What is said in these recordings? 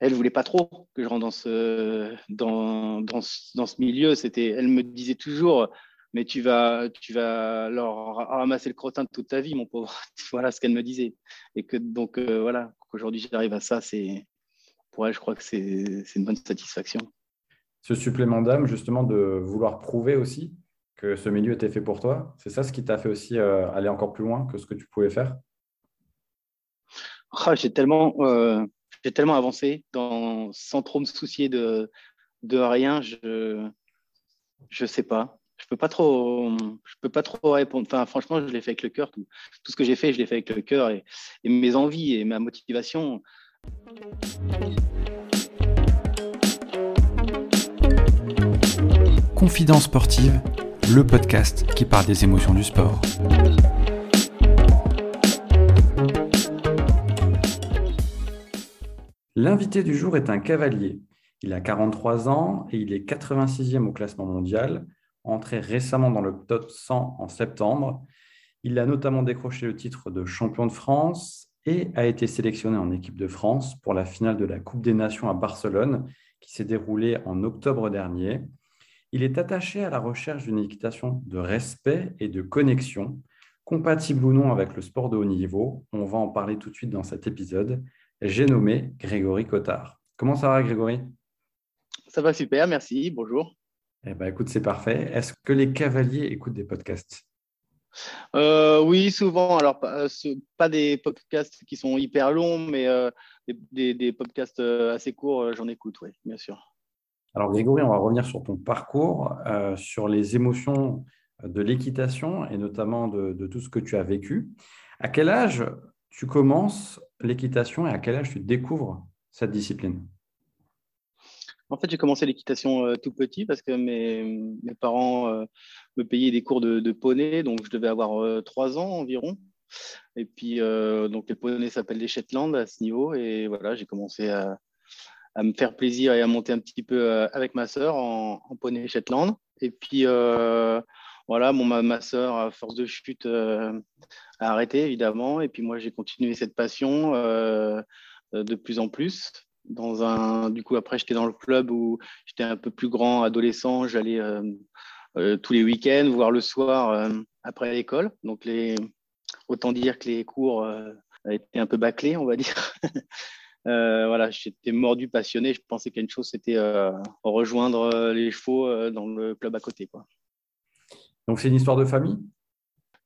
elle voulait pas trop que je rentre dans ce, dans, dans, dans ce milieu. C'était, elle me disait toujours, mais tu vas, tu vas leur ramasser le crottin de toute ta vie, mon pauvre. voilà ce qu'elle me disait. Et que donc, euh, voilà, qu'aujourd'hui j'arrive à ça, c'est, pour elle, je crois que c'est, une bonne satisfaction. Ce supplément d'âme, justement, de vouloir prouver aussi que ce milieu était fait pour toi, c'est ça ce qui t'a fait aussi euh, aller encore plus loin que ce que tu pouvais faire? Ah, J'ai tellement, euh, j'ai tellement avancé sans trop me soucier de, de rien. Je je sais pas. Je peux pas trop, peux pas trop répondre. Enfin, franchement, je l'ai fait avec le cœur. Tout, tout ce que j'ai fait, je l'ai fait avec le cœur et, et, mes envies et ma motivation. Confidence sportive, le podcast qui parle des émotions du sport. L'invité du jour est un cavalier. Il a 43 ans et il est 86e au classement mondial, entré récemment dans le top 100 en septembre. Il a notamment décroché le titre de champion de France et a été sélectionné en équipe de France pour la finale de la Coupe des Nations à Barcelone qui s'est déroulée en octobre dernier. Il est attaché à la recherche d'une équitation de respect et de connexion, compatible ou non avec le sport de haut niveau. On va en parler tout de suite dans cet épisode j'ai nommé Grégory Cotard. Comment ça va, Grégory? Ça va super, merci. Bonjour. Eh ben, écoute, c'est parfait. Est-ce que les cavaliers écoutent des podcasts? Euh, Oui, souvent. Alors, pas, euh, des podcasts qui sont hyper longs, mais euh, des, podcasts assez courts, j'en écoute, oui, bien sûr. Alors, Grégory, on va revenir sur ton parcours, sur les émotions de l'équitation et notamment de, de, tout ce que tu as vécu. À quel âge tu commences l'équitation et à quel âge tu découvres cette discipline? En fait, j'ai commencé l'équitation euh, tout petit parce que mes, parents euh, me payaient des cours de, poney, donc je devais avoir euh, trois ans environ. Et puis, donc les poneys s'appellent les Shetland à ce niveau. Et voilà, j'ai commencé à, me faire plaisir et à monter un petit peu avec ma sœur en, en poney Shetland. Et puis, voilà, ma, ma soeur, à force de chute, euh, a arrêté, évidemment. Et puis moi, j'ai continué cette passion euh, euh, de plus en plus. Du coup, après, j'étais dans le club où j'étais un peu plus grand, adolescent. J'allais tous les week-ends, voire le soir après l'école. Donc, autant dire que les cours étaient un peu bâclés, on va dire. voilà, j'étais mordu, passionné. Je pensais qu'une chose, c'était rejoindre les chevaux dans le club à côté. Donc, c'est une histoire de famille?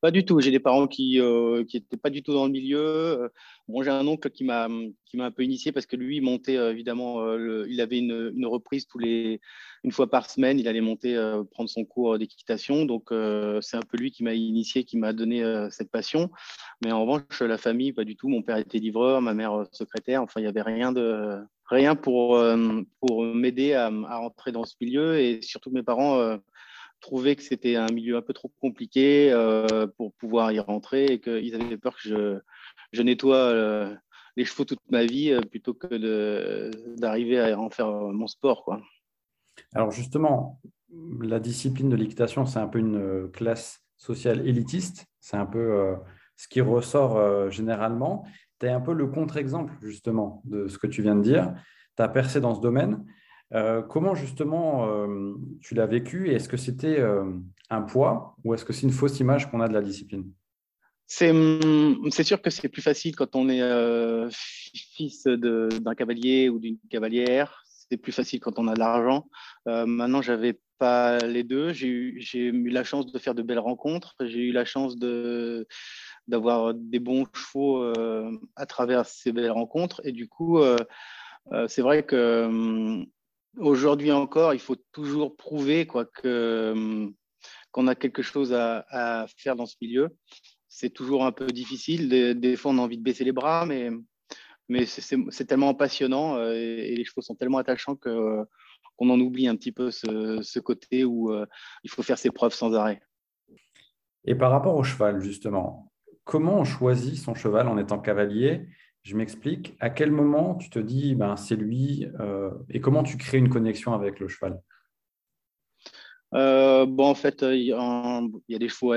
Pas du tout. J'ai des parents qui n'étaient euh, pas du tout dans le milieu. Euh, bon, j'ai un oncle qui m'a un peu initié parce que lui, il montait euh, évidemment, il avait une, reprise tous les, une fois par semaine. Il allait monter, prendre son cours d'équitation. Donc, c'est un peu lui qui m'a initié, qui m'a donné cette passion. Mais en revanche, la famille, pas du tout. Mon père était livreur, ma mère secrétaire. Enfin, il n'y avait rien de rien pour, pour m'aider à, à, rentrer dans ce milieu. Et surtout, mes parents trouvaient que c'était un milieu un peu trop compliqué euh, pour pouvoir y rentrer et qu'ils avaient peur que je, je nettoie euh, les chevaux toute ma vie euh, plutôt que d'arriver à en faire mon sport. Quoi. Alors justement, la discipline de l'équitation, c'est un peu une classe sociale élitiste. C'est un peu ce qui ressort généralement. Tu es un peu le contre-exemple justement de ce que tu viens de dire. Tu as percé dans ce domaine. Euh, comment justement euh, tu l'as vécu et est-ce que c'était euh, un poids ou est-ce que c'est une fausse image qu'on a de la discipline? Hum, c'est sûr que c'est plus facile quand on est fils d'un cavalier ou d'une cavalière. C'est plus facile quand on a de l'argent. maintenant, j'avais pas les deux. J'ai eu, la chance de faire de belles rencontres. J'ai eu la chance d'avoir des bons chevaux à travers ces belles rencontres. Et du coup, c'est vrai que hum, aujourd'hui encore, il faut toujours prouver quoi, que, hum, qu'on a quelque chose à, faire dans ce milieu. C'est toujours un peu difficile. Des, fois, on a envie de baisser les bras, mais, mais c'est, tellement passionnant euh, et, les chevaux sont tellement attachants que, qu'on en oublie un petit peu ce, côté où euh, il faut faire ses preuves sans arrêt. Et par rapport au cheval, justement, comment on choisit son cheval en étant cavalier je m'explique. À quel moment tu te dis, ben, c'est lui, euh, et comment tu crées une connexion avec le cheval? Bon, en fait, il y, a des chevaux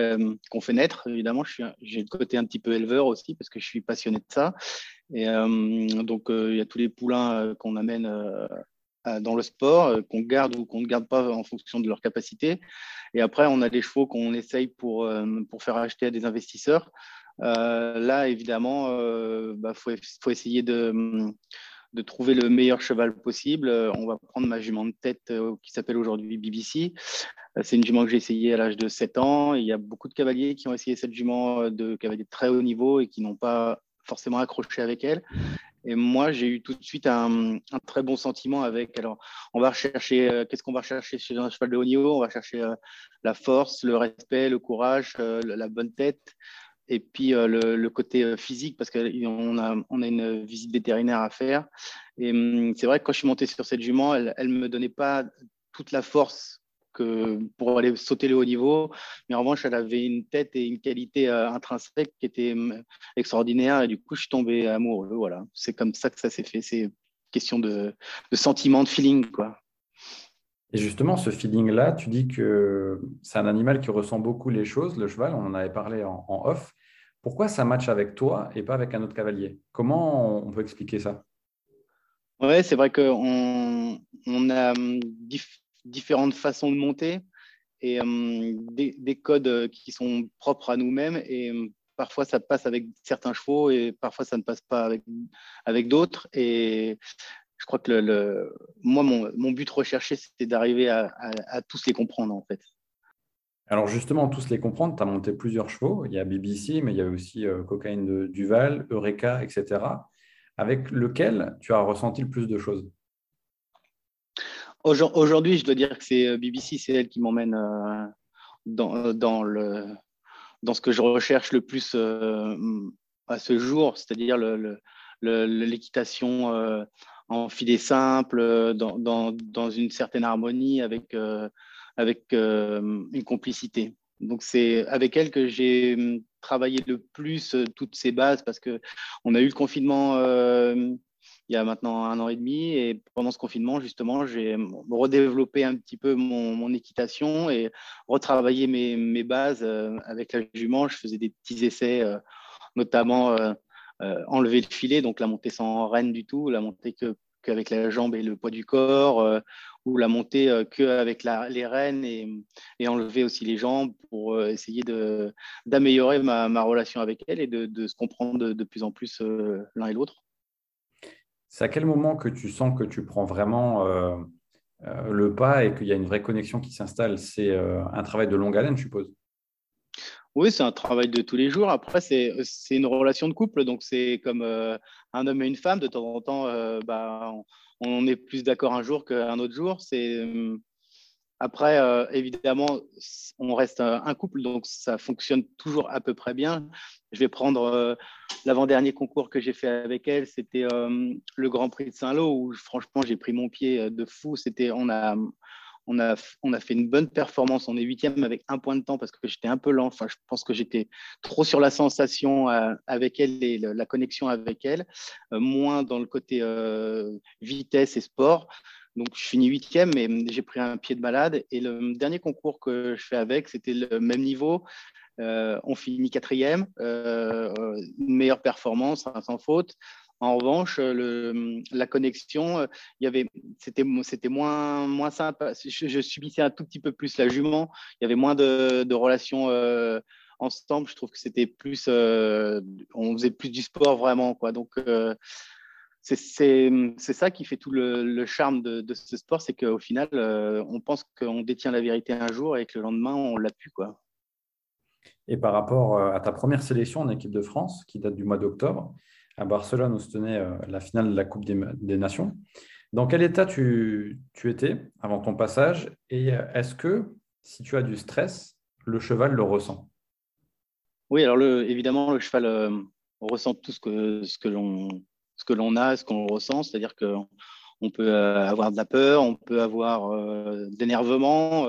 qu'on fait naître, évidemment. J'ai le côté un petit peu éleveur aussi parce que je suis passionné de ça. Et donc, il y a tous les poulains qu'on amène dans le sport, qu'on garde ou qu'on ne garde pas en fonction de leur capacité. Et après, on a des chevaux qu'on essaye pour, pour faire acheter à des investisseurs. Là, évidemment, il bah, faut, essayer de trouver le meilleur cheval possible. Euh, on va prendre ma jument de tête euh, qui s'appelle aujourd'hui BBC. Euh, c'est une jument que j'ai essayée à l'âge de 7 ans. Il y a beaucoup de cavaliers qui ont essayé cette jument de cavaliers de très haut niveau et qui n'ont pas forcément accroché avec elle. Et moi, j'ai eu tout de suite un, très bon sentiment avec. Alors, on va rechercher, qu'est-ce qu'on va chercher chez un cheval de haut niveau? On va chercher la force, le respect, le courage, la bonne tête et puis euh, le, côté euh, physique, parce qu'on a, on a une visite vétérinaire à faire. Et hum, c'est vrai que quand je suis monté sur cette jument, elle ne me donnait pas toute la force que pour aller sauter le haut niveau. Mais en revanche, elle avait une tête et une qualité euh, intrinsèque qui était hum, extraordinaire. Et du coup, je suis tombé amoureux. Voilà. C'est comme ça que ça s'est fait. C'est question de, de sentiment, de feeling. Quoi. Et justement, ce feeling-là, tu dis que c'est un animal qui ressent beaucoup les choses, le cheval, on en avait parlé en, off. Pourquoi ça match avec toi et pas avec un autre cavalier? Comment on peut expliquer ça? Oui, c'est vrai qu'on on a hum, différentes façons de monter et hum, des, codes qui sont propres à nous-mêmes. Et hum, parfois, ça passe avec certains chevaux et parfois, ça ne passe pas avec, d'autres. Et je crois que moi, mon, but recherché, c'était d'arriver à, tous les comprendre, en fait. Alors justement, tous les comprendre, tu as monté plusieurs chevaux. Il y a BBC, mais il y a aussi euh, Cocaïne de Duval, Eureka, etc. Avec lequel tu as ressenti le plus de choses? Aujourd'hui, je dois dire que c'est euh, BBC, c'est elle qui m'emmène euh, dans, dans, dans ce que je recherche le plus à ce jour, c'est-à-dire l'équitation en filet simple, dans, dans, dans, une certaine harmonie, avec, avec euh, une complicité. Donc c'est avec elle que j'ai hum, travaillé le plus toutes ces bases parce que on a eu le confinement il y a maintenant un an et demi et pendant ce confinement justement j'ai redéveloppé un petit peu mon, équitation et retravaillé mes, bases avec la jument. Je faisais des petits essais, notamment euh, enlever le filet, donc la montée sans reine du tout, la montée que qu'avec la jambe et le poids du corps, euh, ou la montée euh, qu'avec les rênes et, enlever aussi les jambes pour essayer d'améliorer ma, relation avec elle et de, se comprendre de, plus en plus l'un et l'autre. C'est à quel moment que tu sens que tu prends vraiment le pas et qu'il y a une vraie connexion qui s'installe? C'est un travail de longue haleine, je suppose oui, c'est un travail de tous les jours. Après, c'est une relation de couple, donc c'est comme euh, un homme et une femme. De temps en temps, euh, bah, on, est plus d'accord un jour qu'un autre jour. C'est hum, après, euh, évidemment, on reste un couple, donc ça fonctionne toujours à peu près bien. Je vais prendre l'avant-dernier concours que j'ai fait avec elle, c'était le Grand Prix de Saint-Lô, où franchement, j'ai pris mon pied de fou. C'était, on a, on a, on a fait une bonne performance. On est huitième avec un point de temps parce que j'étais un peu lent. Enfin, je pense que j'étais trop sur la sensation euh, avec elle et la connexion avec elle, euh, moins dans le côté euh, vitesse et sport. Donc, je finis huitième, mais j'ai pris un pied de malade. Et le dernier concours que je fais avec, c'était le même niveau. on finit quatrième, une meilleure performance, hein, sans faute. En revanche, le, la connexion, euh, il y avait, c'était, c'était moins, moins simple. Je, subissais un tout petit peu plus la jument. Il y avait moins de, relations euh, ensemble. Je trouve que c'était plus, euh, on faisait plus du sport vraiment, quoi. Donc c'est, c'est, c'est ça qui fait tout le, charme de, ce sport, c'est qu'au final, on pense qu'on détient la vérité un jour et que le lendemain, on l'a plus, quoi. Et par rapport à ta première sélection en équipe de France, qui date du mois d'octobre, à Barcelone où se tenait euh, la finale de la Coupe des, Nations. Dans quel état tu, étais avant ton passage et euh, est-ce que si tu as du stress, le cheval le ressent? Oui, alors évidemment, le cheval euh, ressent tout ce que, que l'on a, ce qu'on ressent, c'est-à-dire qu'on peut avoir de la peur, on peut avoir d'énervement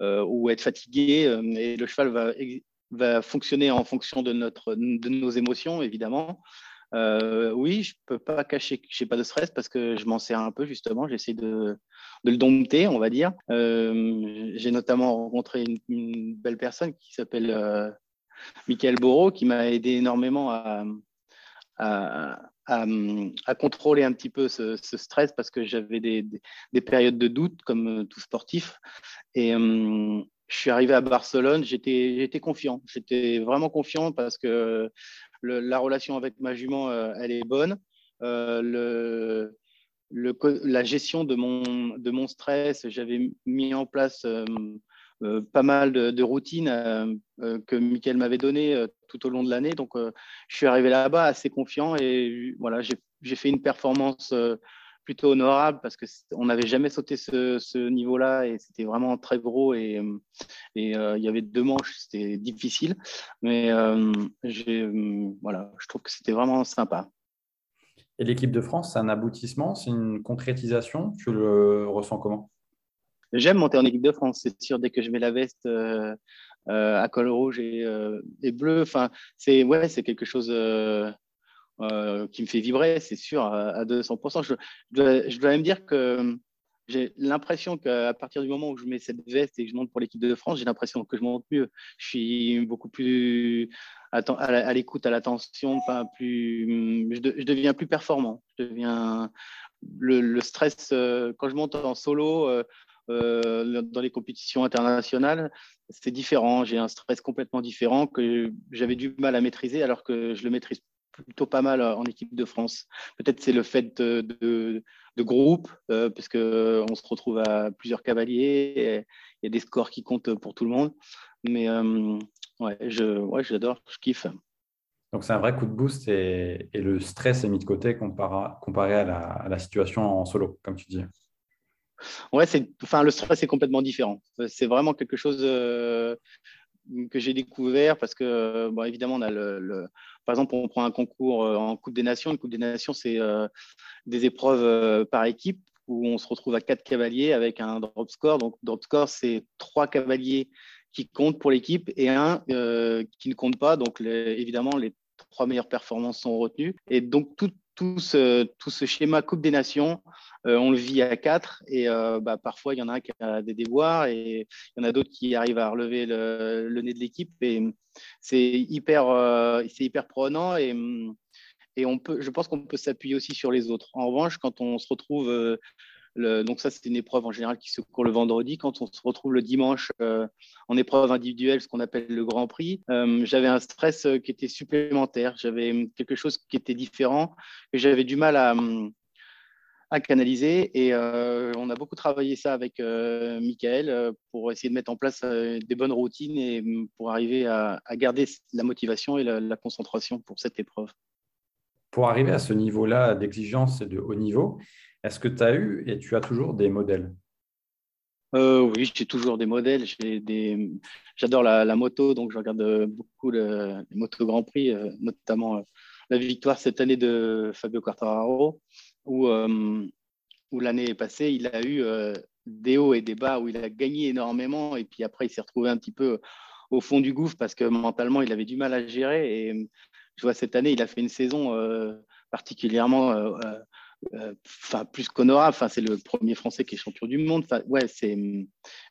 ou être fatigué, et le cheval va, fonctionner en fonction de nos émotions, évidemment. Oui, je peux pas cacher que j'ai pas de stress parce que je m'en sers un peu justement. J'essaie de, de, le dompter, on va dire. j'ai notamment rencontré une, belle personne qui s'appelle euh, Michael Borot qui m'a aidé énormément à, à, à, contrôler un petit peu ce, stress parce que j'avais des, des, périodes de doute comme tout sportif. Et je suis arrivé à Barcelone, j'étais confiant. J'étais vraiment confiant parce que la relation avec ma jument, euh, elle est bonne. Euh, la gestion de mon, de mon stress, j'avais mis en place euh, pas mal de, routines que Mickaël m'avait données tout au long de l'année. Donc, je suis arrivé là-bas assez confiant et voilà, j'ai fait une performance plutôt honorable parce qu'on n'avait jamais sauté ce, niveau-là et c'était vraiment très gros et, et euh, il y avait deux manches, c'était difficile. Mais euh, voilà, je trouve que c'était vraiment sympa. Et l'équipe de France, c'est un aboutissement, c'est une concrétisation Tu le ressens comment? J'aime monter en équipe de France, c'est sûr, dès que je mets la veste euh, à col rouge et, et bleu, enfin, c'est ouais, quelque chose euh, qui me fait vibrer, c'est sûr, à, 200%. Je, dois, même dire que j'ai l'impression qu'à partir du moment où je mets cette veste et que je monte pour l'équipe de France, j'ai l'impression que je monte mieux. Je suis beaucoup plus à l'écoute, à l'attention, plus, je, deviens plus performant. Je deviens le, stress euh, quand je monte en solo. Euh, dans les compétitions internationales, c'est différent. J'ai un stress complètement différent que j'avais du mal à maîtriser alors que je le maîtrise plutôt pas mal euh, en équipe de France. Peut-être c'est le fait de, de, groupe, euh, parce qu'on euh, se retrouve à plusieurs cavaliers, il y a des scores qui comptent pour tout le monde. Mais ouais, je, ouais, j'adore, je kiffe. Donc c'est un vrai coup de boost et, et le stress est mis de côté comparé, comparé à, la, à, la, situation en solo, comme tu dis. Ouais, c'est, enfin, le stress est complètement différent. C'est vraiment quelque chose que j'ai découvert parce que, bon, évidemment, on a le, par exemple, on prend un concours euh, en Coupe des Nations. Une Coupe des Nations, c'est euh, des épreuves euh, par équipe où on se retrouve à quatre cavaliers avec un drop score. Donc, drop score, c'est trois cavaliers qui comptent pour l'équipe et un qui ne compte pas. Donc, évidemment, les trois meilleures performances sont retenues. Et donc, tout, tout ce, tout ce schéma Coupe des Nations, euh, on le vit à quatre et euh, bah, parfois il y en a un qui a des déboires et il y en a d'autres qui arrivent à relever le, nez de l'équipe et c'est hyper, euh, hyper prenant et, et on peut, je pense qu'on peut s'appuyer aussi sur les autres. En revanche, quand on se retrouve donc ça, c'est une épreuve en général qui se court le vendredi. Quand on se retrouve le dimanche euh, en épreuve individuelle, ce qu'on appelle le Grand Prix, euh, j'avais un stress euh, qui était supplémentaire. J'avais quelque chose qui était différent, que j'avais du mal à, à canaliser. Et on a beaucoup travaillé ça avec Michael pour essayer de mettre en place des bonnes routines et pour arriver à, garder la motivation et la concentration pour cette épreuve. Pour arriver à ce niveau-là d'exigence et de haut niveau, est-ce que tu as eu et tu as toujours des modèles? Euh, Oui, j'ai toujours des modèles. Des... J'adore la, moto, donc je regarde euh, beaucoup les motos Grand Prix, euh, notamment la victoire cette année de Fabio Quartararo, où, où l'année passée, il a eu des hauts et des bas, où il a gagné énormément, et puis après, il s'est retrouvé un petit peu au fond du gouffre parce que mentalement, il avait du mal à gérer. Et je vois, cette année, il a fait une saison particulièrement euh, enfin plus qu'honorable. Enfin, c'est le premier Français qui est champion du monde. Ouais, c'est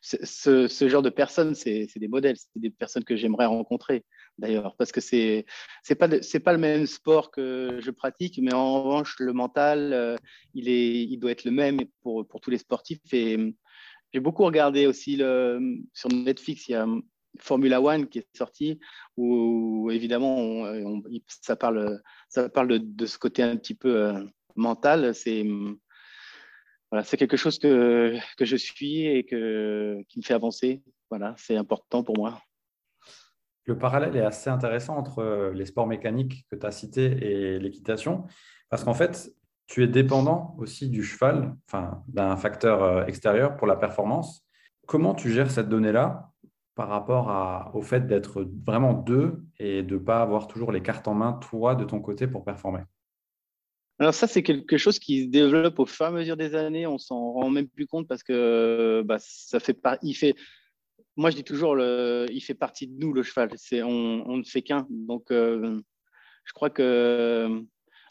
ce, genre de personnes, c'est des modèles, c'est des personnes que j'aimerais rencontrer d'ailleurs, parce que c'est c'est pas c'est pas le même sport que je pratique, mais en revanche, le mental, euh, il est, il doit être le même pour pour tous les sportifs. Et j'ai beaucoup regardé aussi le, sur Netflix, il y a Formula One qui est sorti, où, évidemment ça parle, ça parle de, de, ce côté un petit peu euh, mental, c'est c'est quelque chose que, que, je suis et que, qui me fait avancer. Voilà, c'est important pour moi. Le parallèle est assez intéressant entre euh, les sports mécaniques que tu as cités et l'équitation, parce qu'en fait, tu es dépendant aussi du cheval, enfin, d'un facteur euh, extérieur pour la performance. Comment tu gères cette donnée-là par rapport au fait d'être vraiment deux et de ne pas avoir toujours les cartes en main, toi, de ton côté, pour performer? Alors ça, c'est quelque chose qui se développe au fur et à mesure des années. On s'en rend même plus compte parce que bah, ça fait pas. Il fait. Moi, je dis toujours, le... il fait partie de nous le cheval. On, ne fait qu'un. Donc, euh, je crois que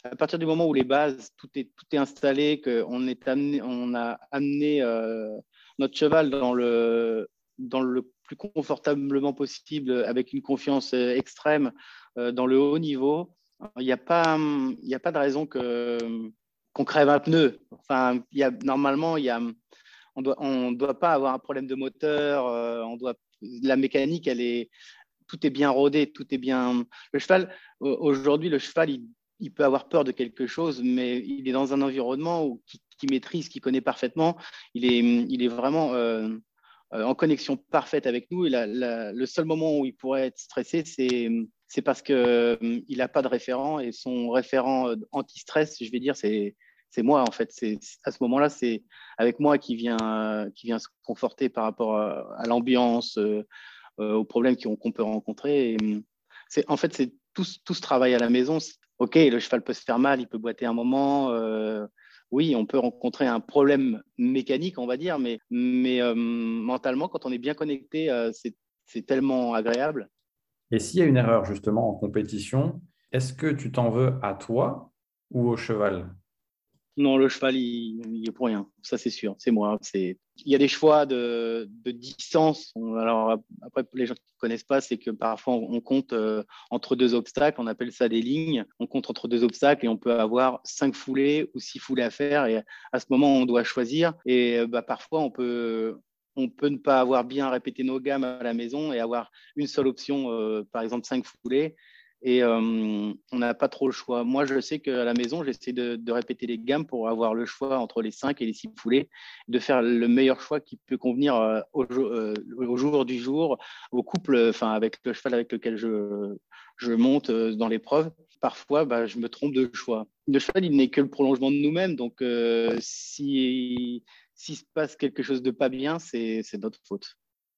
à partir du moment où les bases, tout est, tout est installé, qu'on est amené, on a amené euh, notre cheval dans le, dans le plus confortablement possible, avec une confiance euh, extrême dans le haut niveau, il n'y a, pas, a pas de raison qu'on crève un pneu. Enfin, y a, normalement, y a, on ne doit, on doit pas avoir un problème de moteur, on doit, la mécanique, elle est, tout est bien rodé, tout est bien. Le cheval, aujourd'hui, le cheval, il, il peut avoir peur de quelque chose, mais il est dans un environnement où, qui, maîtrise, qui connaît parfaitement. Il est, il est vraiment euh, euh, en connexion parfaite avec nous. Et le seul moment où il pourrait être stressé, c'est, c'est parce qu'il euh, n'a pas de référent. Et son référent anti-stress, je vais dire, c'est, moi, en fait. C'est, à ce moment-là, c'est avec moi qui vient, qui vient se conforter par rapport à, l'ambiance, aux problèmes qu'on, peut rencontrer. c'est, en fait, c'est tout, ce travail à la maison, ok, le cheval peut se faire mal, il peut boiter un moment. Euh, oui, on peut rencontrer un problème mécanique, on va dire, mais, euh, mentalement, quand on est bien connecté, euh, c'est tellement agréable. Et s'il y a une erreur justement en compétition, est-ce que tu t'en veux à toi ou au cheval? Non, le cheval, il, est pour rien. Ça, c'est sûr. C'est moi. C'est. Il y a des choix de, distance. alors après, les gens qui ne connaissent pas, c'est que parfois on compte euh, entre deux obstacles. On appelle ça des lignes. On compte entre deux obstacles et on peut avoir cinq foulées ou six foulées à faire. Et à ce moment, on doit choisir. Et euh, bah, parfois, on peut on peut ne pas avoir bien répété nos gammes à la maison et avoir une seule option, euh, par exemple cinq foulées, et euh, on n'a pas trop le choix. Moi, je sais qu'à la maison, j'essaie de, répéter les gammes pour avoir le choix entre les 5 et les 6 foulées, de faire le meilleur choix qui peut convenir euh, euh, au, jour du jour, au couple, enfin, avec le cheval avec lequel je, je monte dans l'épreuve. Parfois, bah, je me trompe de choix. Le cheval, il n'est que le prolongement de nous-mêmes. Donc, si s'il se passe quelque chose de pas bien, c'est notre faute.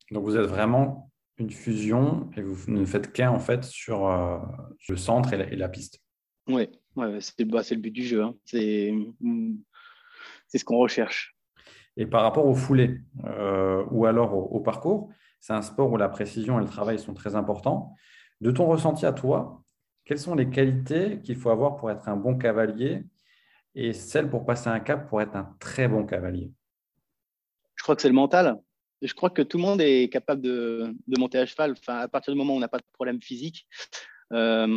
Donc, vous êtes vraiment une fusion et vous ne faites qu'un en fait sur euh, le centre et la, piste. Oui, ouais, bah, c'est le but du jeu. Hein. C'est ce qu'on recherche. Et par rapport au foulées euh, ou alors au, parcours, c'est un sport où la précision et le travail sont très importants. De ton ressenti à toi, quelles sont les qualités qu'il faut avoir pour être un bon cavalier et celles pour passer un cap pour être un très bon cavalier? Je crois que c'est le mental je crois que tout le monde est capable de, monter à cheval. Enfin, à partir du moment où on n'a pas de problème physique, euh,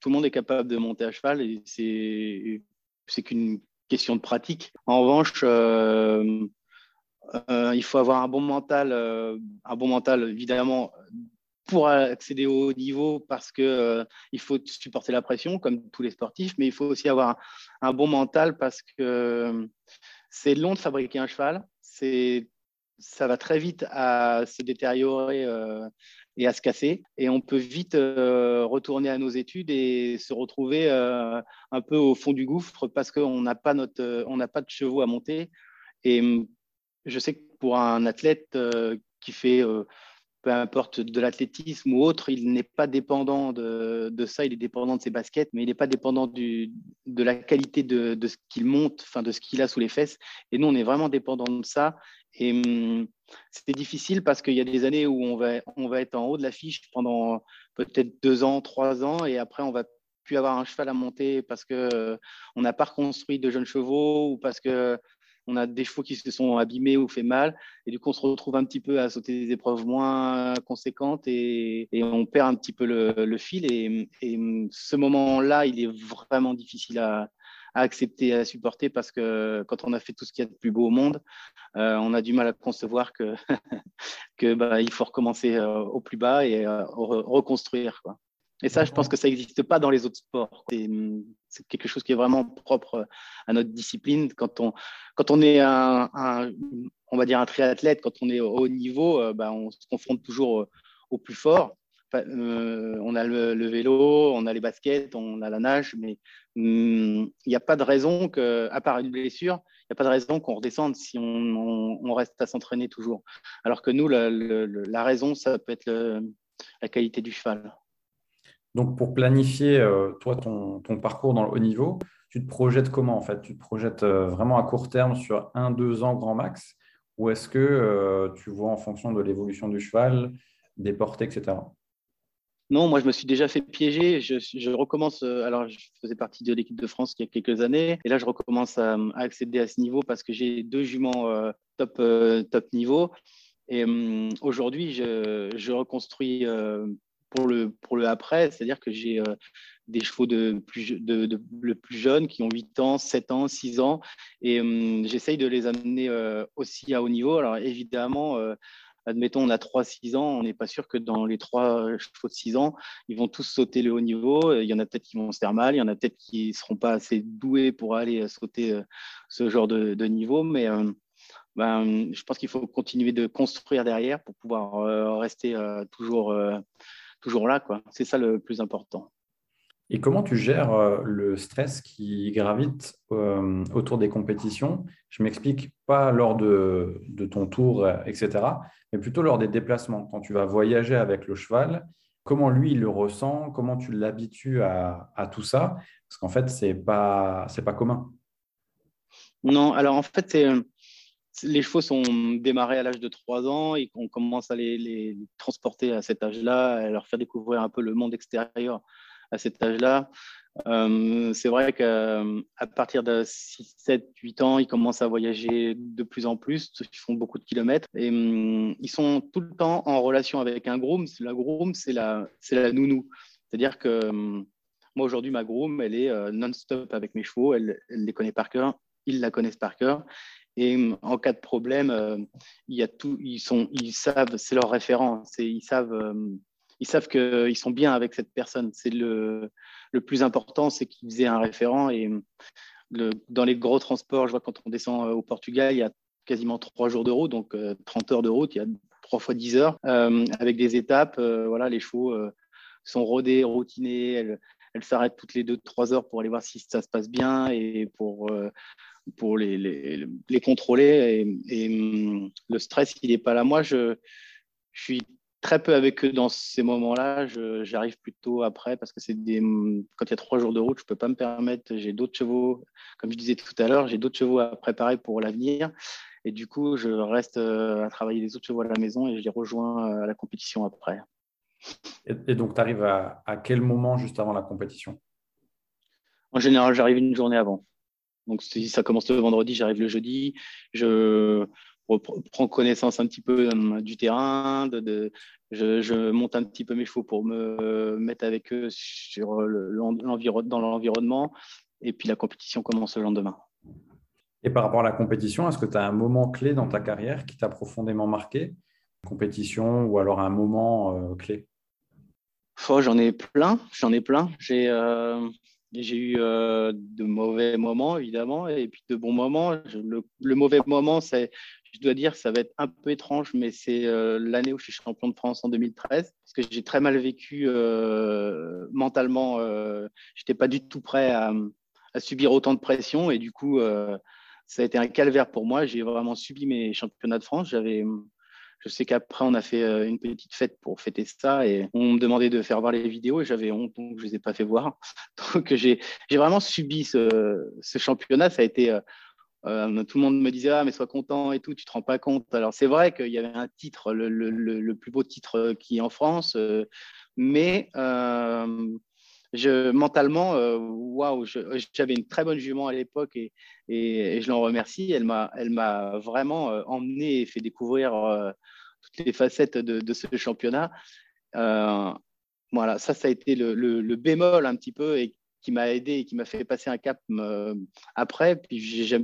tout le monde est capable de monter à cheval et c'est, qu'une question de pratique. En revanche, euh, euh, il faut avoir un bon mental, un bon mental évidemment pour accéder au haut niveau parce que il faut supporter la pression comme tous les sportifs, mais il faut aussi avoir un bon mental parce que c'est long de fabriquer un cheval. C'est ça va très vite à se détériorer euh, et à se casser. Et on peut vite euh, retourner à nos études et se retrouver euh, un peu au fond du gouffre parce qu'on n'a pas, notre, n'a pas de chevaux à monter. Et hum, je sais que pour un athlète qui fait peu importe de l'athlétisme ou autre, il n'est pas dépendant de, ça, il est dépendant de ses baskets, mais il n'est pas dépendant de la qualité de, ce qu'il monte, enfin de ce qu'il a sous les fesses. Et nous, on est vraiment dépendant de ça. Et hum, c'est difficile parce qu'il y a des années où on va, on va être en haut de l'affiche pendant peut-être deux ans, trois ans, et après, on va plus avoir un cheval à monter parce qu'on euh, on n'a pas reconstruit de jeunes chevaux ou parce que on a des chevaux qui se sont abîmés ou fait mal, et du coup on se retrouve un petit peu à sauter des épreuves moins conséquentes et, on perd un petit peu le, fil. Et, ce moment-là, il est vraiment difficile à, accepter, à supporter parce que quand on a fait tout ce qu'il y a de plus beau au monde, euh, on a du mal à concevoir que, bah, faut recommencer euh, au plus bas et euh, reconstruire. Et ça, je pense que ça n'existe pas dans les autres sports. C'est quelque chose qui est vraiment propre à notre discipline. Quand on, quand on est un, on va dire un triathlète, quand on est au haut niveau, euh, bah, on se confronte toujours au plus fort. Euh, on a le, vélo, on a les baskets, on a la nage, mais hum, il n'y a pas de raison que, à part une blessure, il n'y a pas de raison qu'on redescende si on, reste à s'entraîner toujours. Alors que nous, la, la raison, ça peut être la qualité du cheval. Donc, pour planifier, euh, toi, ton, parcours dans le haut niveau, tu te projettes comment en fait? Tu te projettes euh, vraiment à court terme sur un, deux ans grand max? Ou est-ce que euh, tu vois en fonction de l'évolution du cheval, des portées, etc. Non, moi je me suis déjà fait piéger. Je, recommence. Alors, je faisais partie de l'équipe de France il y a quelques années, et là je recommence à, accéder à ce niveau parce que j'ai deux juments top top niveau. Et hum, aujourd'hui, je, reconstruis pour le pour le après, c'est-à-dire que j'ai des chevaux de plus de, le plus jeunes qui ont 8 ans, 7 ans, 6 ans, et hum, j'essaye de les amener aussi à haut niveau. Alors évidemment admettons, on a 3-6 ans, on n'est pas sûr que dans les 3 chevaux de 6 ans, ils vont tous sauter le haut niveau. Il y en a peut-être qui vont se faire mal, il y en a peut-être qui ne seront pas assez doués pour aller sauter euh, ce genre de, niveau, mais euh, ben, je pense qu'il faut continuer de construire derrière pour pouvoir euh, rester toujours, toujours là. C'est ça le plus important. Et comment tu gères euh, le stress qui gravite euh, autour des compétitions? Je m'explique pas lors de, ton tour, euh, etc., mais plutôt lors des déplacements. Quand tu vas voyager avec le cheval, comment lui il le ressent? Comment tu l'habitues à, tout ça? Parce qu'en fait, c'est pas c'est pas commun. Non, alors en fait, les chevaux sont démarrés à l'âge de 3 ans et on commence à les, transporter à cet âge-là, à leur faire découvrir un peu le monde extérieur à cet âge-là. Euh, c'est vrai qu'à partir de 6, 7, 8 ans, ils commencent à voyager de plus en plus, ils font beaucoup de kilomètres et hum, ils sont tout le temps en relation avec un groom. La groom, c'est la, la nounou. C'est-à-dire que hum, moi, aujourd'hui, ma groom, elle est euh, non-stop avec mes chevaux, elle, les connaît par cœur, ils la connaissent par cœur. Et en cas de problème, euh, tout, ils, sont, ils savent, c'est leur référent, ils savent ils savent qu'ils sont bien avec cette personne. C'est le, le plus important, c'est qu'ils aient un référent. Et dans les gros transports, je vois quand on descend euh, au Portugal, il y a quasiment trois jours de route, donc 30 euh, heures de route, il y a trois fois 10 heures, euh, avec des étapes. voilà, les chevaux sont rodés, routinés, elles, elles s'arrêtent toutes les deux, trois heures pour aller voir si ça se passe bien et pour, pour les, les, les contrôler. Et, et, hum, le stress, il n'est pas là. Moi, je, je suis très peu avec eux dans ces moments-là. J'arrive plutôt après parce que c'est des quand il y a trois jours de route, je peux pas me permettre. J'ai d'autres chevaux, comme je disais tout à l'heure, j'ai d'autres chevaux à préparer pour l'avenir. Et du coup, je reste euh, à travailler les autres chevaux à la maison et je les rejoins euh, à la compétition après. Et, donc, tu arrives à, à, quel moment juste avant la compétition? En général, j'arrive une journée avant. Donc, si ça commence le vendredi, j'arrive le jeudi. Je, reprends connaissance un petit peu euh, du terrain, de, je, monte un petit peu mes chevaux pour me mettre avec eux sur dans l'environnement, et puis la compétition commence le lendemain. Et par rapport à la compétition, est-ce que tu as un moment clé dans ta carrière qui t'a profondément marqué? Compétition ou alors un moment euh, clé? Oh, J'en ai plein, j'en ai plein. J'ai euh, j'ai eu de mauvais moments, évidemment, et puis de bons moments. le, mauvais moment, c'est je dois dire, ça va être un peu étrange, mais c'est euh, l'année où je suis champion de France en 2013, parce que j'ai très mal vécu euh, mentalement. Euh, je n'étais pas du tout prêt à, subir autant de pression, et du coup, ça a été un calvaire pour moi. J'ai vraiment subi mes championnats de France. J'avais, je sais qu'après, on a fait une petite fête pour fêter ça, et on me demandait de faire voir les vidéos, et j'avais honte, donc je ne les ai pas fait voir. Donc, j'ai vraiment subi ce, ce championnat. Ça a été euh, tout le monde me disait ah mais sois content et tout, tu te rends pas compte. Alors c'est vrai qu'il y avait un titre, le, le, le, plus beau titre qui est en France, euh, mais euh, mentalement, waouh, j'avais une très bonne jument à l'époque et, je l'en remercie. Elle m'a, vraiment emmené et fait découvrir toutes les facettes de, ce championnat. voilà, ça, ça a été le, bémol un petit peu et qui m'a aidé et qui m'a fait passer un cap euh, après. Puis je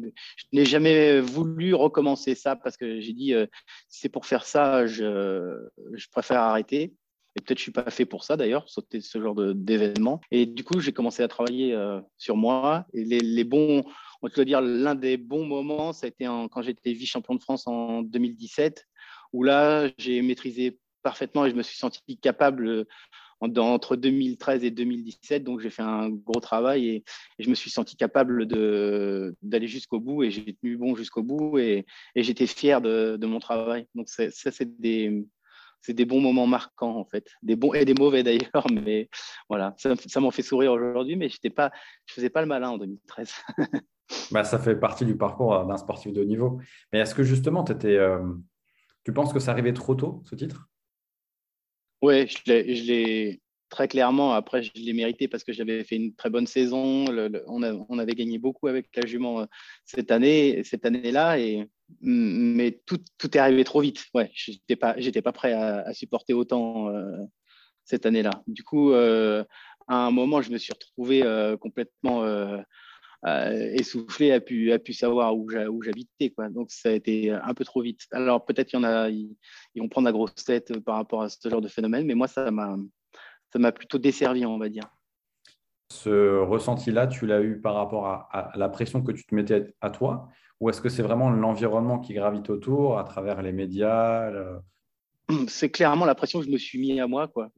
n'ai jamais voulu recommencer ça parce que j'ai dit euh, c'est pour faire ça, je préfère arrêter. Et peut-être je suis pas fait pour ça d'ailleurs, sauter ce genre d'événement. Et du coup, j'ai commencé à travailler euh, sur moi. Et les, bons, on peut dire, l'un des bons moments, ça a été quand j'étais vice-champion de France en 2017, où là, j'ai maîtrisé parfaitement et je me suis senti capable entre 2013 et 2017. Donc, j'ai fait un gros travail et, je me suis senti capable d'aller jusqu'au bout et j'ai tenu bon jusqu'au bout et, j'étais fier de, mon travail. Donc, ça, c'est des, des bons moments marquants, en fait. Des bons et des mauvais d'ailleurs, mais voilà, ça, m'en fait sourire aujourd'hui, mais je ne faisais pas le malin en 2013. bah, ça fait partie du parcours d'un sportif de haut niveau. Mais est-ce que justement, étais, euh, tu penses que ça arrivait trop tôt, ce titre? Oui, je l'ai très clairement, après, je l'ai mérité parce que j'avais fait une très bonne saison. on, avait gagné beaucoup avec la jument euh, cette année, cette année-là, et mais tout, tout, est arrivé trop vite. Ouais, j'étais pas, pas prêt à, supporter autant euh, cette année-là. Du coup, à un moment, je me suis retrouvé complètement essoufflé, à pu, a pu savoir où j'habitais. Quoi. Donc, ça a été un peu trop vite. Alors, peut-être qu'il y en a, ils, vont prendre la grosse tête par rapport à ce genre de phénomène, mais moi, ça m'a, ça m'a plutôt desservi, on va dire. Ce ressenti-là, tu l'as eu par rapport à, la pression que tu te mettais à toi ou est-ce que c'est vraiment l'environnement qui gravite autour à travers les médias C'est clairement la pression que je me suis mis à moi. Quoi.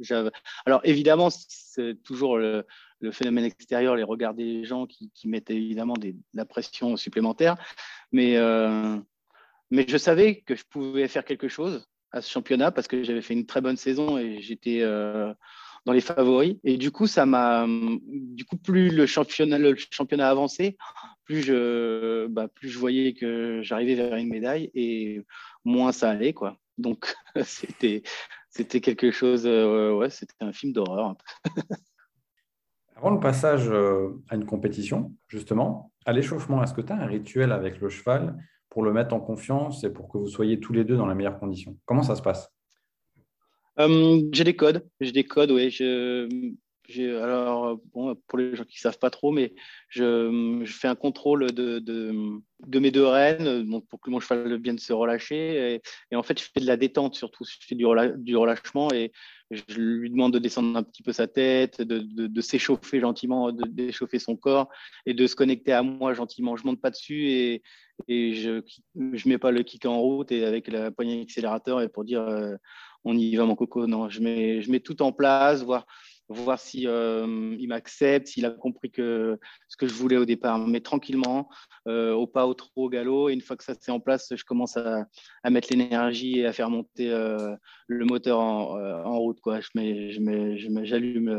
Alors évidemment, c'est toujours le, phénomène extérieur, les regards des gens qui, mettent évidemment de la pression supplémentaire. Mais, euh, mais je savais que je pouvais faire quelque chose à ce championnat parce que j'avais fait une très bonne saison et j'étais euh, dans les favoris. Et du coup, ça m'a, du coup, plus le championnat, le avançait, plus je, bah, plus je voyais que j'arrivais vers une médaille et moins ça allait, quoi. Donc, c'était, c'était quelque chose, euh, ouais, c'était un film d'horreur. Avant le passage euh, à une compétition, justement, à l'échauffement, est-ce que tu as un rituel avec le cheval pour le mettre en confiance et pour que vous soyez tous les deux dans les meilleures conditions Comment ça se passe? J'ai des codes, j'ai des codes, oui. alors, pour les gens qui ne savent pas trop, mais je, fais un contrôle de, mes deux rênes pour que mon cheval vienne se relâcher. Et, en fait, je fais de la détente surtout. Je fais du, relâchement et je lui demande de descendre un petit peu sa tête, de, s'échauffer gentiment, d'échauffer son corps et de se connecter à moi gentiment. Je ne monte pas dessus et, et je ne mets pas le kick en route et avec la poignée accélérateur et pour dire. Euh, on y va mon coco. Non, je mets, je mets tout en place, voir, voir si euh, il m'accepte, s'il a compris que ce que je voulais au départ, mais tranquillement, euh, au pas, au trop, au galop. Et une fois que ça c'est en place, je commence à, mettre l'énergie et à faire monter euh, le moteur en, route. Quoi. Je mets, je mets, je j'allume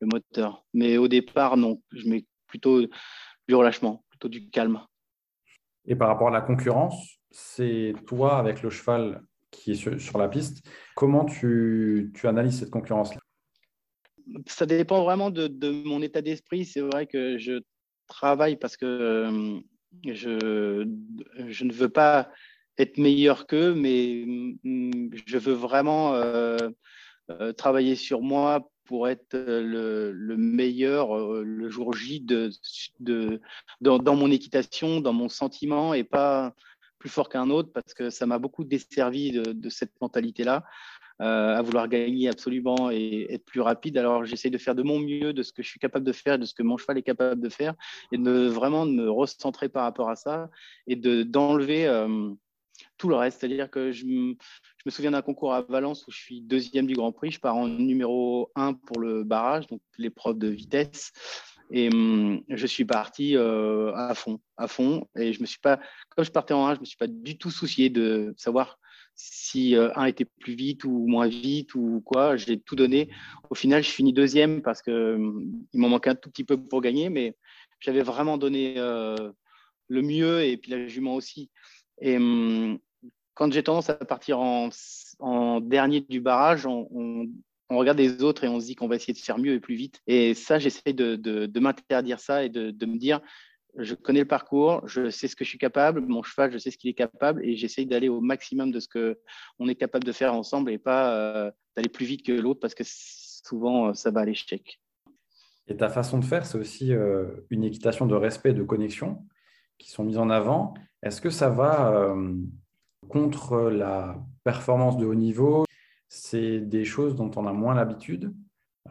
le moteur. Mais au départ, non, je mets plutôt du relâchement, plutôt du calme. Et par rapport à la concurrence, c'est toi avec le cheval qui est sur, la piste. Comment tu, analyses cette concurrence-là? Ça dépend vraiment de, mon état d'esprit. C'est vrai que je travaille parce que euh, je, je ne veux pas être meilleur qu'eux, mais mm, je veux vraiment euh, euh, travailler sur moi pour être le, meilleur le jour J de, de dans, mon équitation, dans mon sentiment et pas plus fort qu'un autre parce que ça m'a beaucoup desservi de, cette mentalité-là, euh, à vouloir gagner absolument et être plus rapide. Alors j'essaie de faire de mon mieux, de ce que je suis capable de faire, de ce que mon cheval est capable de faire, et de vraiment de me recentrer par rapport à ça et d'enlever euh, tout le reste. C'est-à-dire que je, je, me souviens d'un concours à Valence où je suis deuxième du Grand Prix, je pars en numéro un pour le barrage, donc l'épreuve de vitesse. Et hum, je suis parti euh, à fond, à fond. Et je me suis pas, comme je partais en 1, je me suis pas du tout soucié de savoir si euh, un était plus vite ou moins vite ou quoi. J'ai tout donné. Au final, je finis deuxième parce que hum, il m'en manquait un tout petit peu pour gagner, mais j'avais vraiment donné euh, le mieux et puis la jument aussi. Et hum, quand j'ai tendance à partir en, dernier du barrage, on regarde les autres et on se dit qu'on va essayer de faire mieux et plus vite. Et ça, j'essaie de, m'interdire ça et de, me dire, je connais le parcours, je sais ce que je suis capable, mon cheval, je sais ce qu'il est capable, et j'essaie d'aller au maximum de ce qu'on est capable de faire ensemble et pas euh, d'aller plus vite que l'autre parce que souvent, euh, ça va à l'échec. Et ta façon de faire, c'est aussi euh, une équitation de respect et de connexion qui sont mises en avant. Est-ce que ça va contre la performance de haut niveau c'est des choses dont on a moins l'habitude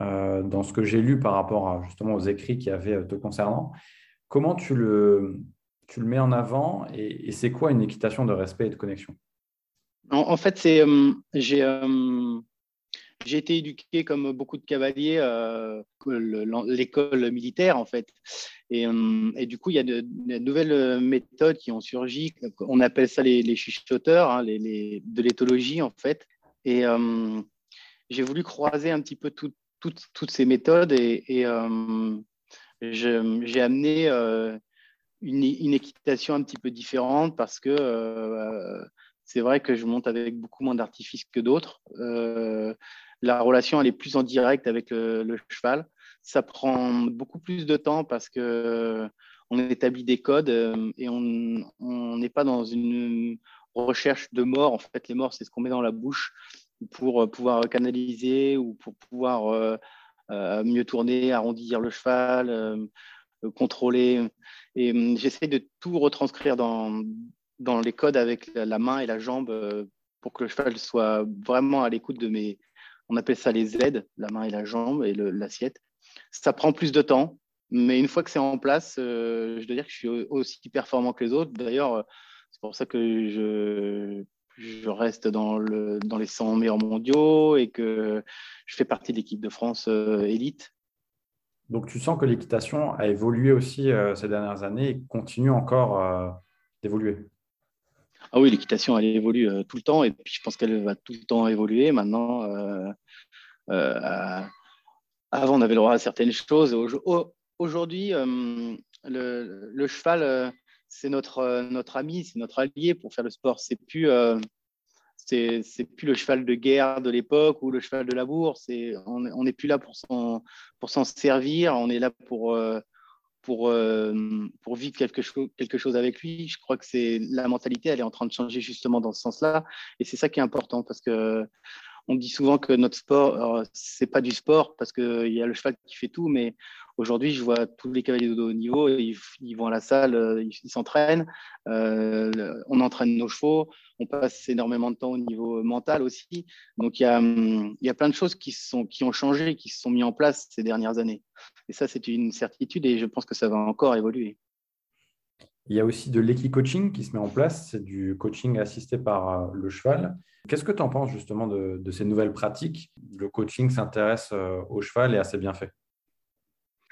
euh, dans ce que j'ai lu par rapport à, justement aux écrits qui avaient euh, te concernant. Comment tu le, tu le mets en avant et, c'est quoi une équitation de respect et de connexion? En, fait, c'est euh, j'ai j'ai été éduqué comme beaucoup de cavaliers, l'école militaire en fait. Et, du coup, il y a de, nouvelles méthodes qui ont surgi. On appelle ça les, les hein, les, de l'éthologie en fait. Et euh, j'ai voulu croiser un petit peu toutes ces méthodes et, euh, j'ai amené euh, une, équitation un petit peu différente parce que c'est vrai que je monte avec beaucoup moins d'artifices que d'autres. la relation elle est plus en direct avec le, cheval. Ça prend beaucoup plus de temps parce que on établit des codes et on n'est pas dans une recherche de mort. En fait, les morts, c'est ce qu'on met dans la bouche pour pouvoir canaliser ou pour pouvoir mieux tourner, arrondir le cheval, contrôler. Et hum, j'essaie de tout retranscrire dans, dans les codes avec la main et la jambe euh, pour que le cheval soit vraiment à l'écoute de mes. On appelle ça les aides, la main et la jambe et l'assiette. Ça prend plus de temps, mais une fois que c'est en place, euh, je dois dire que je suis aussi performant que les autres. D'ailleurs, c'est pour ça que je, je reste dans, le, dans les 100 meilleurs mondiaux et que je fais partie de l'équipe de France euh, élite. Donc, tu sens que l'équitation a évolué aussi ces dernières années et continue encore d'évoluer? Ah oui, l'équitation, elle évolue euh, tout le temps et puis je pense qu'elle va tout le temps évoluer. Maintenant, euh, euh, avant, on avait le droit à certaines choses. Aujourd'hui, le, cheval, c'est notre, notre ami, c'est notre allié pour faire le sport. C'est plus, c'est, plus le cheval de guerre de l'époque ou le cheval de labour. C'est, on n'est plus là pour s'en, pour s'en servir. On est là pour pour, euh, pour vivre quelque chose, quelque chose avec lui. Je crois que c'est la mentalité, elle est en train de changer justement dans ce sens-là. Et c'est ça qui est important parce que on dit souvent que notre sport, c'est pas du sport parce qu'il y a le cheval qui fait tout, mais aujourd'hui, je vois tous les cavaliers de haut niveau, ils, vont à la salle, euh, ils s'entraînent, euh, on entraîne nos chevaux, on passe énormément de temps au niveau mental aussi. Donc, il y a, a plein de choses qui, ont changé, qui se sont mis en place ces dernières années. Et ça, c'est une certitude et je pense que ça va encore évoluer. Il y a aussi de l'équi-coaching qui se met en place, c'est du coaching assisté par euh, le cheval. Qu'est-ce que tu en penses justement de, ces nouvelles pratiques? Le coaching s'intéresse au cheval et à ses bienfaits.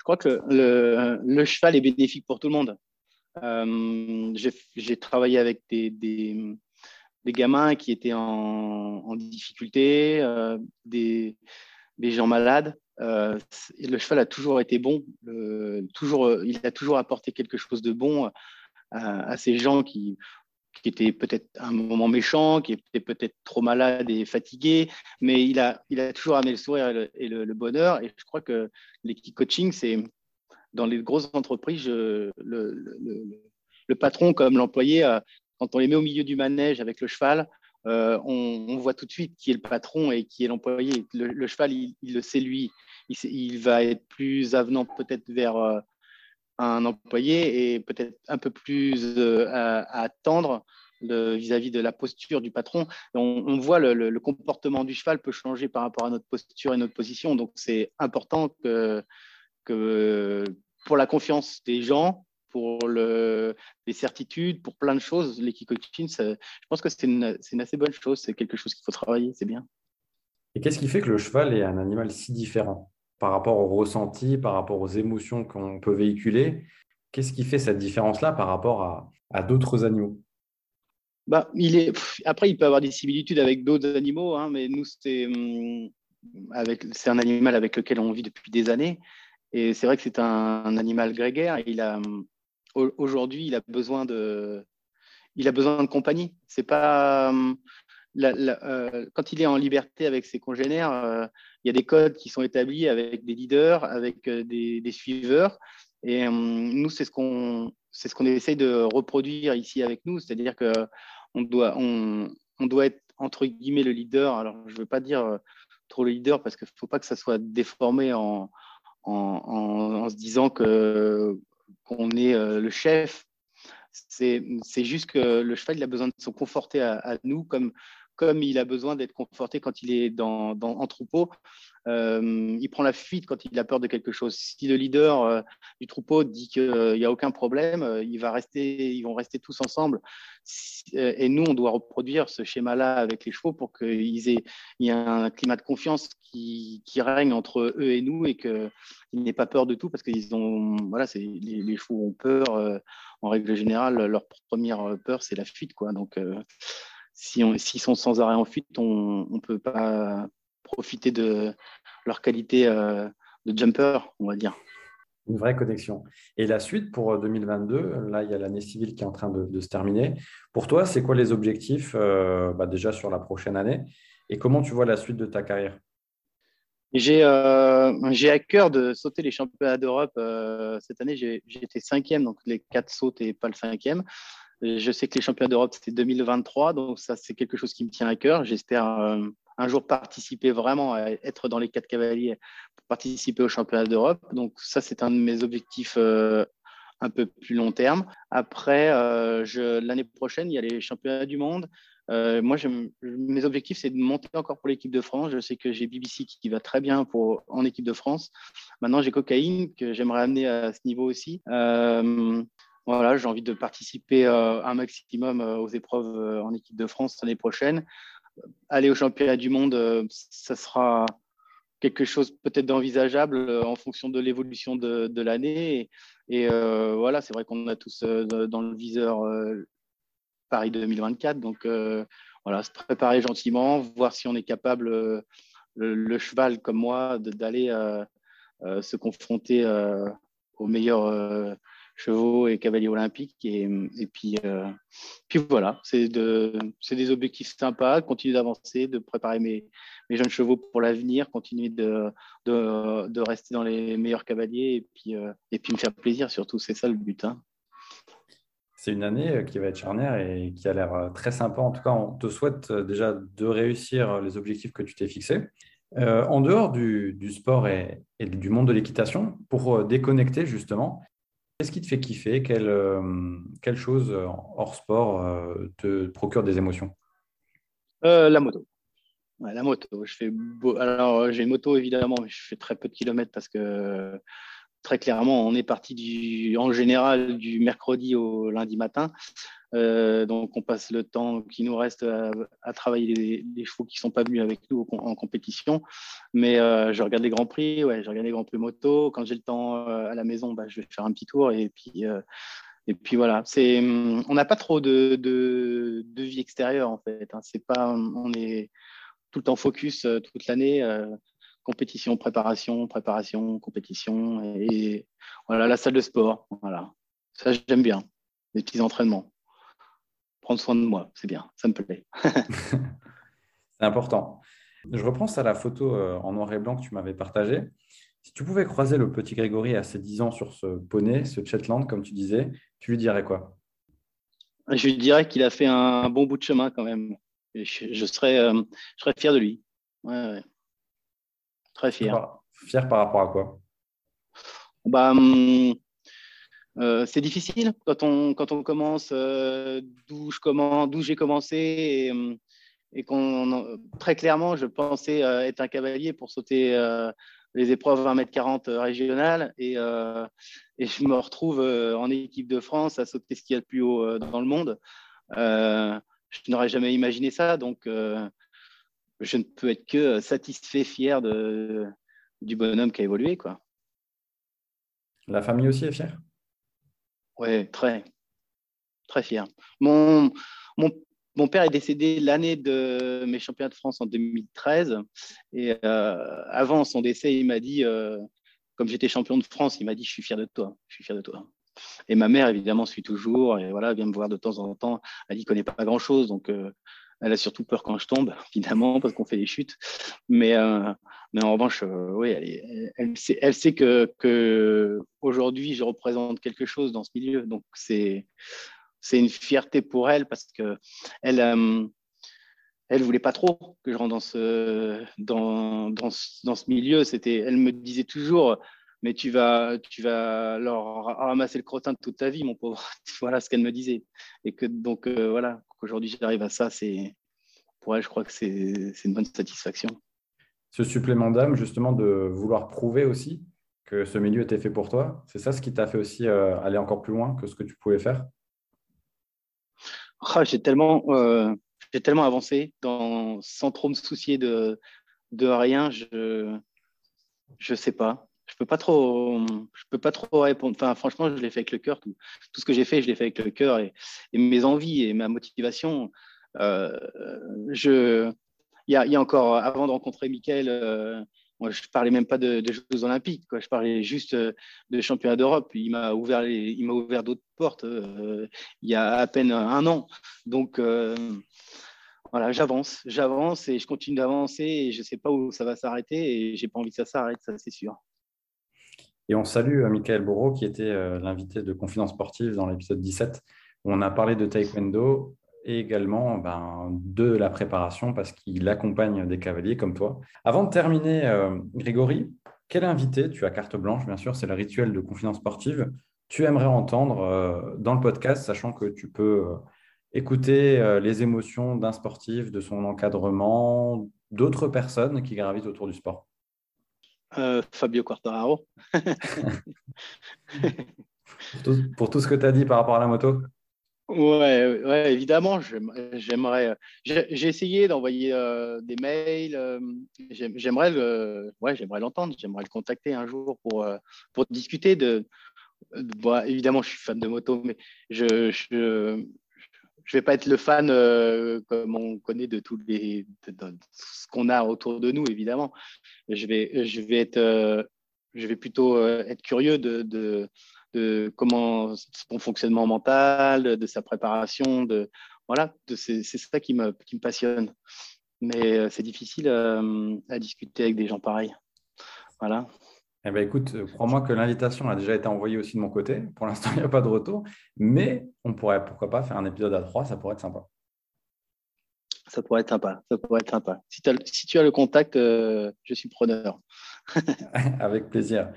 Je crois que le, cheval est bénéfique pour tout le monde. Euh, j'ai travaillé avec des, gamins qui étaient en, difficulté, des, des, gens malades. le cheval a toujours été bon, toujours, il a toujours apporté quelque chose de bon à, ces gens qui, qui étaient peut-être un moment méchant, qui étaient peut-être trop malades et fatigués, mais il a, il a toujours amené le sourire et le, bonheur. Et je crois que l'équipe coaching, c'est dans les grosses entreprises, le, le, patron comme l'employé, euh, quand on les met au milieu du manège avec le cheval, euh, on, voit tout de suite qui est le patron et qui est l'employé. Le, cheval, il, le sait lui. Il, il, va être plus avenant peut-être vers euh, un employé et peut-être un peu plus euh, à, attendre vis-à-vis de la posture du patron. On, voit le, comportement du cheval peut changer par rapport à notre posture et notre position. Donc, c'est important que, pour la confiance des gens, pour le, les certitudes, pour plein de choses, l'équipe coaching, je pense que c'est une, une, assez bonne chose. C'est quelque chose qu'il faut travailler, c'est bien. Et qu'est-ce qui fait que le cheval est un animal si différent? Par rapport au ressenti, par rapport aux émotions qu'on peut véhiculer. Qu'est-ce qui fait cette différence-là par rapport à, d'autres animaux? Bah. Après, il peut avoir des similitudes avec d'autres animaux, hein, mais nous, c'est hum, avec... un animal avec lequel on vit depuis des années. Et c'est vrai que c'est un, animal grégaire. A... Hum, aujourd'hui, il a besoin de, il a besoin de compagnie. C'est pas euh, quand il est en liberté avec ses congénères, euh, il y a des codes qui sont établis avec des leaders, avec euh, des, suiveurs. Et nous, c'est ce qu'on c'est ce qu'on essaye de reproduire ici avec nous, c'est-à-dire que on doit on, doit être entre guillemets le leader. Alors, je ne veux pas dire trop le leader parce qu'il ne faut pas que ça soit déformé en, en, se disant que qu'on est le chef. C'est juste que le cheval a besoin de se conforter à, à nous comme comme il a besoin d'être conforté quand il est dans, en troupeau, euh, il prend la fuite quand il a peur de quelque chose. Si le leader euh, du troupeau dit qu'il n'y a aucun problème, euh, il ils vont rester tous ensemble. Et nous, on doit reproduire ce schéma-là avec les chevaux pour qu'il y ait un climat de confiance qui, règne entre eux et nous et qu'ils n'aient pas peur de tout parce qu'ils ont, voilà, les, les, chevaux ont peur. en règle générale, leur première peur, c'est la fuite, quoi. Donc s'ils si sont sans arrêt en fuite, on ne peut pas profiter de leur qualité euh, de jumper, on va dire. Une vraie connexion. Et la suite pour 2022, là, il y a l'année civile qui est en train de, se terminer. Pour toi, c'est quoi les objectifs euh, bah, déjà sur la prochaine année? Et comment tu vois la suite de ta carrière? J'ai à cœur de sauter les championnats d'Europe. cette année, j'ai été cinquième, donc les quatre sautes et pas le cinquième. Je sais que les championnats d'Europe, c'était 2023, donc ça, c'est quelque chose qui me tient à cœur. J'espère un jour participer vraiment, à être dans les quatre cavaliers, pour participer aux championnats d'Europe. Donc ça, c'est un de mes objectifs euh, un peu plus long terme. Après, euh, l'année prochaine, il y a les championnats du monde. Euh, moi, mes objectifs, c'est de monter encore pour l'équipe de France. Je sais que j'ai BBC qui va très bien pour, en équipe de France. Maintenant, j'ai Cocaïne que j'aimerais amener à ce niveau aussi. Voilà, j'ai envie de participer un maximum aux épreuves en équipe de France l'année prochaine aller au championnat du monde, euh, ça sera quelque chose peut-être d'envisageable euh, en fonction de l'évolution de, l'année. Et, euh, voilà, c'est vrai qu'on a tous dans le viseur Paris 2024. Donc voilà, se préparer gentiment, voir si on est capable, le, cheval comme moi, d'aller se confronter aux meilleurs chevaux et cavaliers olympiques. Et, et puis, euh, puis voilà, c'est de, des objectifs sympas, continuer d'avancer, de préparer mes, mes, jeunes chevaux pour l'avenir, continuer de, de, de, rester dans les meilleurs cavaliers et puis, euh, et puis me faire plaisir surtout. C'est ça le but. Hein. C'est une année euh, qui va être charnière et qui a l'air très sympa. En tout cas, on te souhaite déjà de réussir les objectifs que tu t'es fixés. en dehors du, du sport et, et, du monde de l'équitation, pour déconnecter justement, Qu'est-ce qui te fait kiffer? Quelle, euh, quelle, chose euh, hors sport euh, te procure des émotions? La moto. la moto. Je fais Alors, j'ai une moto évidemment, mais je fais très peu de kilomètres parce que très clairement, on est parti du, en général du mercredi au lundi matin. Euh, donc, on passe le temps qui nous reste à, travailler les, chevaux qui ne sont pas venus avec nous en compétition. Mais euh, je regarde les grands prix, ouais, je regarde les grands prix moto. Quand j'ai le temps euh, à la maison, bah, je vais faire un petit tour. Et puis, et puis voilà. C'est, hum, on n'a pas trop de, vie extérieure en fait. Hein. C'est pas, on est tout le temps focus toute l'année compétition, préparation, préparation, compétition et voilà la salle de sport. Voilà, ça j'aime bien. Les petits entraînements. Prendre soin de moi, c'est bien, ça me plaît. c'est important. Je reprends ça la photo euh, en noir et blanc que tu m'avais partagée. Si tu pouvais croiser le petit Grégory à ses 10 ans sur ce poney, ce Shetland, comme tu disais, tu lui dirais quoi? Je lui dirais qu'il a fait un bon bout de chemin quand même. je, serais, euh, je serais fier de lui. Ouais, ouais. Très fier. Fier par rapport à quoi? Bah, hum, euh, C'est difficile quand on, quand on commence euh, d'où j'ai commencé et, hum, et qu'on très clairement je pensais euh, être un cavalier pour sauter les épreuves 1m40 régionales et, et, je me retrouve en équipe de France à sauter ce qu'il y a de plus haut dans le monde. je n'aurais jamais imaginé ça donc je ne peux être que satisfait, fier de, du bonhomme qui a évolué. Quoi. La famille aussi est fière? Oui, très, très fier. Mon, mon, mon père est décédé l'année de mes championnats de France en 2013. Et euh, avant son décès, il m'a dit, euh, comme j'étais champion de France, il m'a dit, je suis fier de toi, je suis fier de toi. Et ma mère, évidemment, suit toujours et voilà, vient me voir de temps en temps. Elle dit connaît pas grand-chose, donc euh, elle a surtout peur quand je tombe, évidemment, parce qu'on fait des chutes. Mais, euh, mais en revanche, euh, oui, elle, sait, elle je représente quelque chose dans ce milieu. Donc, c'est c'est une fierté pour elle parce que elle, euh, elle voulait pas trop que je rentre dans ce, dans, dans, dans ce milieu. C'était, elle me disait toujours, mais tu vas, tu vas leur ramasser le crottin de toute ta vie, mon pauvre. voilà ce qu'elle me disait. Et que donc, euh, voilà, qu'aujourd'hui j'arrive à ça, c'est pour elle, je crois que c'est une bonne satisfaction. Ce supplément d'âme, justement, de vouloir prouver aussi que ce milieu était fait pour toi, c'est ça ce qui t'a fait aussi euh, aller encore plus loin que ce que tu pouvais faire? Ah, J'ai tellement, euh, tellement avancé dans, sans trop me soucier de, de rien. Je ne sais pas je peux pas trop, je peux pas trop répondre. Enfin, franchement, je l'ai fait avec le cœur. Tout, ce que j'ai fait, je l'ai fait avec le cœur et, mes envies et ma motivation. Euh, je, il y a, encore, avant de rencontrer Mickaël, euh, moi, je parlais même pas de, Jeux Olympiques. Je parlais juste de championnat d'Europe. Il m'a ouvert, ouvert d'autres portes euh, il y a à peine un an. Donc voilà, j'avance, j'avance et je continue d'avancer je ne sais pas où ça va s'arrêter et j'ai pas envie que ça s'arrête, ça c'est sûr. Et on salue Michael Bourreau qui était l'invité de Confidence Sportive dans l'épisode 17 où on a parlé de taekwondo et également ben, de la préparation parce qu'il accompagne des cavaliers comme toi. Avant de terminer, Grégory, quel invité, tu as carte blanche bien sûr, c'est le rituel de Confidence Sportive, tu aimerais entendre dans le podcast, sachant que tu peux écouter euh, les émotions d'un sportif, de son encadrement, d'autres personnes qui gravitent autour du sport euh, Fabio Quartararo. pour, tout, ce que tu as dit par rapport à la moto Ouais, ouais évidemment, j'aimerais. J'ai essayé d'envoyer euh, des mails. j'aimerais ouais, j'aimerais l'entendre. J'aimerais le contacter un jour pour pour discuter de. évidemment, je suis fan de moto, mais je, je, je vais pas être le fan euh, comme on connaît de tous les ce qu'on a autour de nous évidemment. Je vais je vais être euh, je vais plutôt euh, être curieux de, de, de, comment son fonctionnement mental, de sa préparation, de voilà, c'est ça qui me passionne. Mais c'est difficile à discuter avec des gens pareils. Voilà. Eh ben, écoute, euh, crois-moi que l'invitation a déjà été envoyée aussi de mon côté. Pour l'instant, il n'y a pas de retour. Mais on pourrait, pourquoi pas, faire un épisode à trois, ça pourrait être sympa. Ça pourrait être sympa. Ça pourrait être sympa. Si, tu as le contact, euh, je suis preneur. Avec plaisir.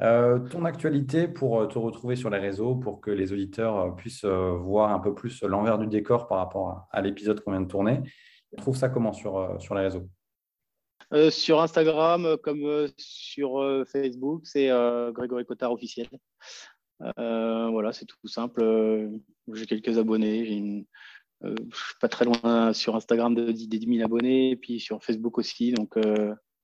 Euh, ton actualité pour te retrouver sur les réseaux, pour que les auditeurs puissent voir un peu plus l'envers du décor par rapport à, l'épisode qu'on vient de tourner. Trouve ça comment sur, sur les réseaux? Euh, sur Instagram euh, comme euh, sur Facebook, c'est Grégory Cotard officiel. voilà, c'est tout simple. j'ai quelques abonnés. J'ai une, je suis pas très loin sur Instagram de, des 10 000 abonnés, et puis sur Facebook aussi. Donc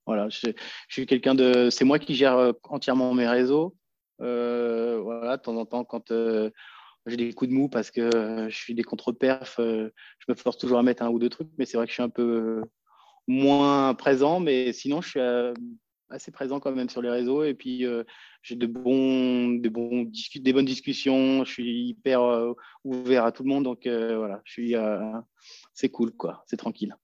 voilà, je, suis quelqu'un de. C'est moi qui gère entièrement mes réseaux. voilà, de temps en temps, quand j'ai des coups de mou parce que je suis des contre-perf, je me force toujours à mettre un ou deux trucs, mais c'est vrai que je suis un peu moins présent, mais sinon, je suis euh, assez présent quand même sur les réseaux. Et puis, euh, j'ai de bons, de bons des bonnes discussions. Je suis hyper euh, ouvert à tout le monde. Donc, voilà, je suis, c'est cool, quoi. C'est tranquille.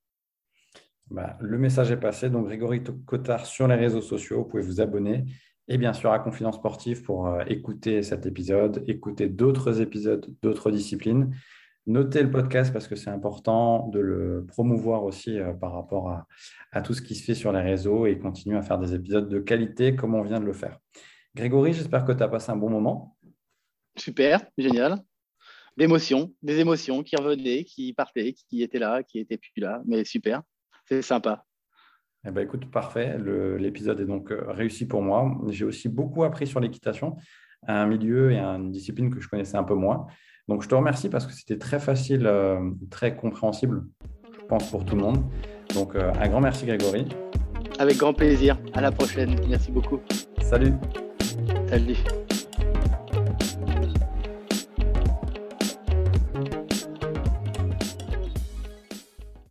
Bah, le message est passé. Donc, Grégory Cotard sur les réseaux sociaux. Vous pouvez vous abonner. Et bien sûr, à Confidence Sportive pour écouter cet épisode, écouter d'autres épisodes d'autres disciplines. Notez le podcast parce que c'est important de le promouvoir aussi euh, par rapport à, tout ce qui se fait sur les réseaux et continuer à faire des épisodes de qualité comme on vient de le faire. Grégory, j'espère que tu as passé un bon moment. Super, génial. D'émotions, des émotions qui revenaient, qui partaient, qui étaient là, qui étaient plus là, mais super, c'est sympa. Eh ben, écoute, parfait. L'épisode est donc euh, réussi pour moi. J'ai aussi beaucoup appris sur l'équitation, un milieu et une discipline que je connaissais un peu moins. Donc, je te remercie parce que c'était très facile, euh, très compréhensible, je pense, pour tout le monde. Donc, euh, un grand merci, Grégory. Avec grand plaisir. À la prochaine. Merci beaucoup. Salut. Salut.